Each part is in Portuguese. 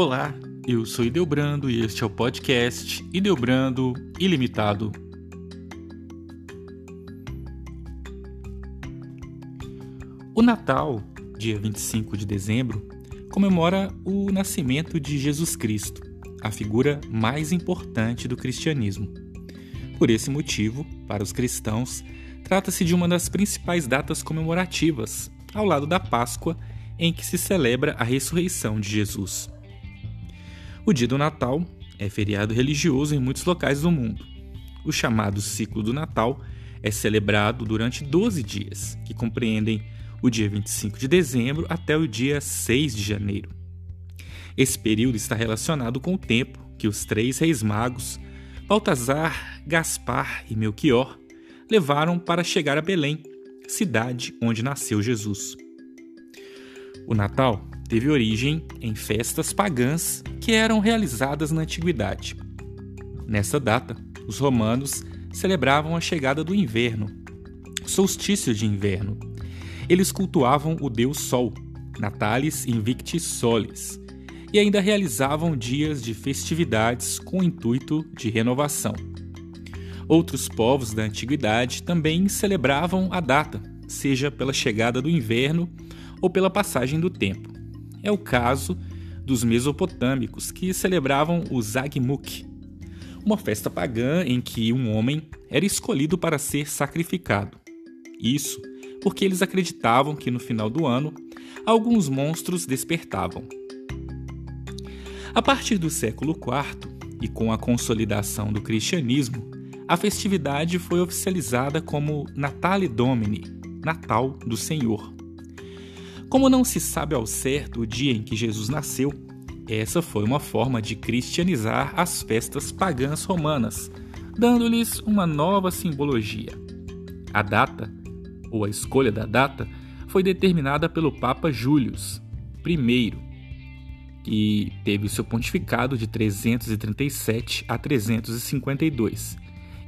Olá, eu sou Ideobrando e este é o podcast Ideobrando Ilimitado. O Natal, dia 25 de dezembro, comemora o nascimento de Jesus Cristo, a figura mais importante do cristianismo. Por esse motivo, para os cristãos, trata-se de uma das principais datas comemorativas, ao lado da Páscoa, em que se celebra a ressurreição de Jesus. O dia do Natal é feriado religioso em muitos locais do mundo. O chamado ciclo do Natal é celebrado durante 12 dias, que compreendem o dia 25 de dezembro até o dia 6 de janeiro. Esse período está relacionado com o tempo que os três reis magos, Baltazar, Gaspar e Melchior, levaram para chegar a Belém, cidade onde nasceu Jesus. O Natal teve origem em festas pagãs que eram realizadas na antiguidade. Nessa data, os romanos celebravam a chegada do inverno, solstício de inverno. Eles cultuavam o deus Sol, Natalis Invictus Solis, e ainda realizavam dias de festividades com o intuito de renovação. Outros povos da antiguidade também celebravam a data, seja pela chegada do inverno ou pela passagem do tempo. É o caso dos mesopotâmicos, que celebravam o Zagmuk, uma festa pagã em que um homem era escolhido para ser sacrificado. Isso porque eles acreditavam que no final do ano alguns monstros despertavam. A partir do século IV, e com a consolidação do cristianismo, a festividade foi oficializada como Natale Domini, Natal do Senhor. Como não se sabe ao certo o dia em que Jesus nasceu, essa foi uma forma de cristianizar as festas pagãs romanas, dando-lhes uma nova simbologia. A data, ou a escolha da data, foi determinada pelo Papa Július I, que teve seu pontificado de 337 a 352,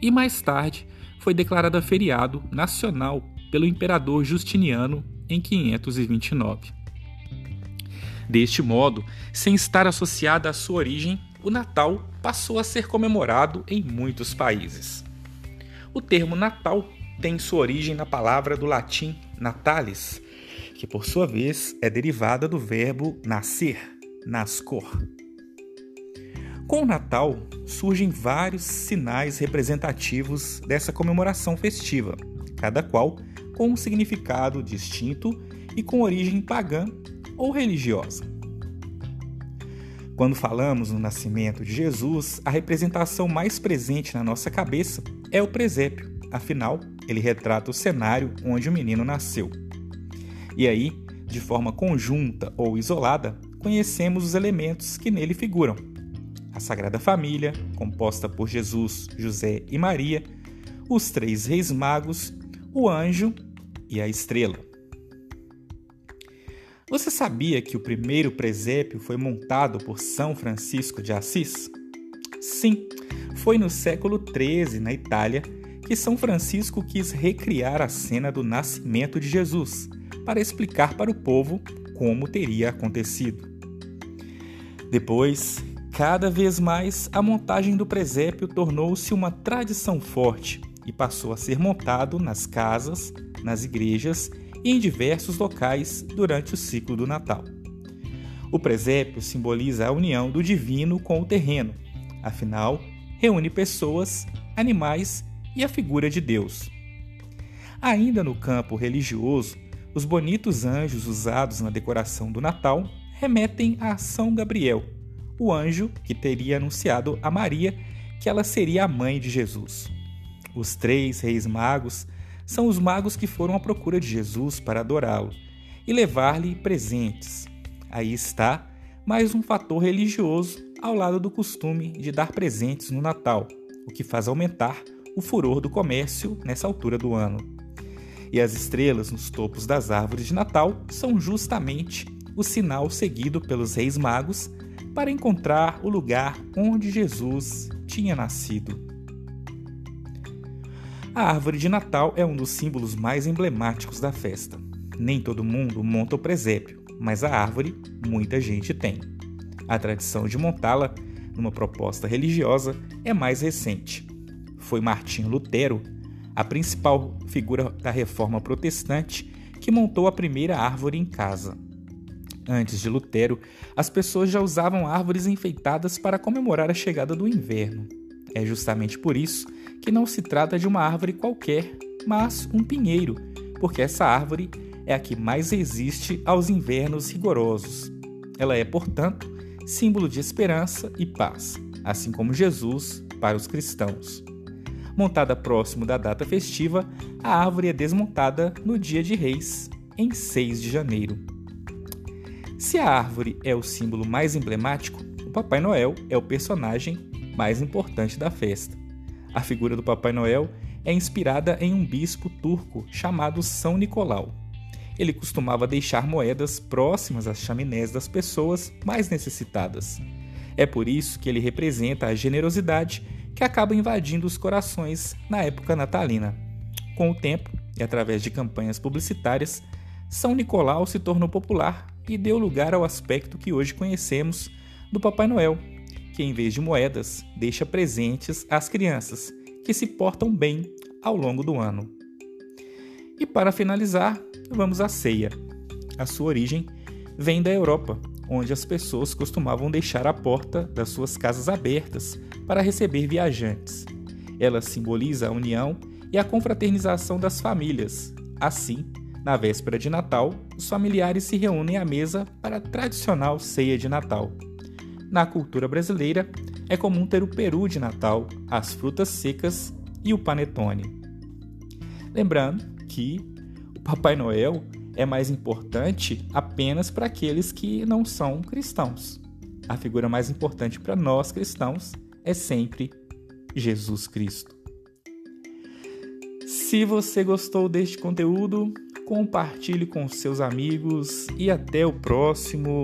e mais tarde foi declarada feriado nacional pelo imperador Justiniano em 529. Deste modo, sem estar associada à sua origem, o Natal passou a ser comemorado em muitos países. O termo Natal tem sua origem na palavra do latim natalis, que por sua vez é derivada do verbo nascer, nascor. Com o Natal surgem vários sinais representativos dessa comemoração festiva, cada qual com um significado distinto e com origem pagã ou religiosa. Quando falamos no nascimento de Jesus, a representação mais presente na nossa cabeça é o presépio, afinal, ele retrata o cenário onde o menino nasceu. E aí, de forma conjunta ou isolada, conhecemos os elementos que nele figuram. A Sagrada Família, composta por Jesus, José e Maria, os três reis magos, o anjo e a estrela. Você sabia que o primeiro presépio foi montado por São Francisco de Assis? Sim, foi no século XIII, na Itália, que São Francisco quis recriar a cena do nascimento de Jesus, para explicar para o povo como teria acontecido. Depois, cada vez mais, a montagem do presépio tornou-se uma tradição forte e passou a ser montado nas casas, nas igrejas e em diversos locais durante o ciclo do Natal. O presépio simboliza a união do divino com o terreno, afinal, reúne pessoas, animais e a figura de Deus. Ainda no campo religioso, os bonitos anjos usados na decoração do Natal remetem a São Gabriel, o anjo que teria anunciado a Maria que ela seria a mãe de Jesus. Os três reis magos são os magos que foram à procura de Jesus para adorá-lo e levar-lhe presentes. Aí está mais um fator religioso ao lado do costume de dar presentes no Natal, o que faz aumentar o furor do comércio nessa altura do ano. E as estrelas nos topos das árvores de Natal são justamente o sinal seguido pelos reis magos para encontrar o lugar onde Jesus tinha nascido. A árvore de Natal é um dos símbolos mais emblemáticos da festa. Nem todo mundo monta o presépio, mas a árvore muita gente tem. A tradição de montá-la numa proposta religiosa é mais recente. Foi Martinho Lutero, a principal figura da reforma protestante, que montou a primeira árvore em casa. Antes de Lutero, as pessoas já usavam árvores enfeitadas para comemorar a chegada do inverno. É justamente por isso que não se trata de uma árvore qualquer, mas um pinheiro, porque essa árvore é a que mais resiste aos invernos rigorosos. Ela é, portanto, símbolo de esperança e paz, assim como Jesus para os cristãos. Montada próximo da data festiva, a árvore é desmontada no dia de Reis, em 6 de janeiro. Se a árvore é o símbolo mais emblemático, o Papai Noel é o personagem mais importante da festa. A figura do Papai Noel é inspirada em um bispo turco chamado São Nicolau. Ele costumava deixar moedas próximas às chaminés das pessoas mais necessitadas. É por isso que ele representa a generosidade que acaba invadindo os corações na época natalina. Com o tempo, e através de campanhas publicitárias, São Nicolau se tornou popular e deu lugar ao aspecto que hoje conhecemos do Papai Noel, que em vez de moedas, deixa presentes às crianças, que se portam bem ao longo do ano. E para finalizar, vamos à ceia. A sua origem vem da Europa, onde as pessoas costumavam deixar a porta das suas casas abertas para receber viajantes. Ela simboliza a união e a confraternização das famílias. Assim, na véspera de Natal, os familiares se reúnem à mesa para a tradicional ceia de Natal. Na cultura brasileira, é comum ter o peru de Natal, as frutas secas e o panetone. Lembrando que o Papai Noel é mais importante apenas para aqueles que não são cristãos. A figura mais importante para nós cristãos é sempre Jesus Cristo. Se você gostou deste conteúdo, compartilhe com seus amigos e até o próximo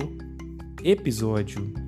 episódio.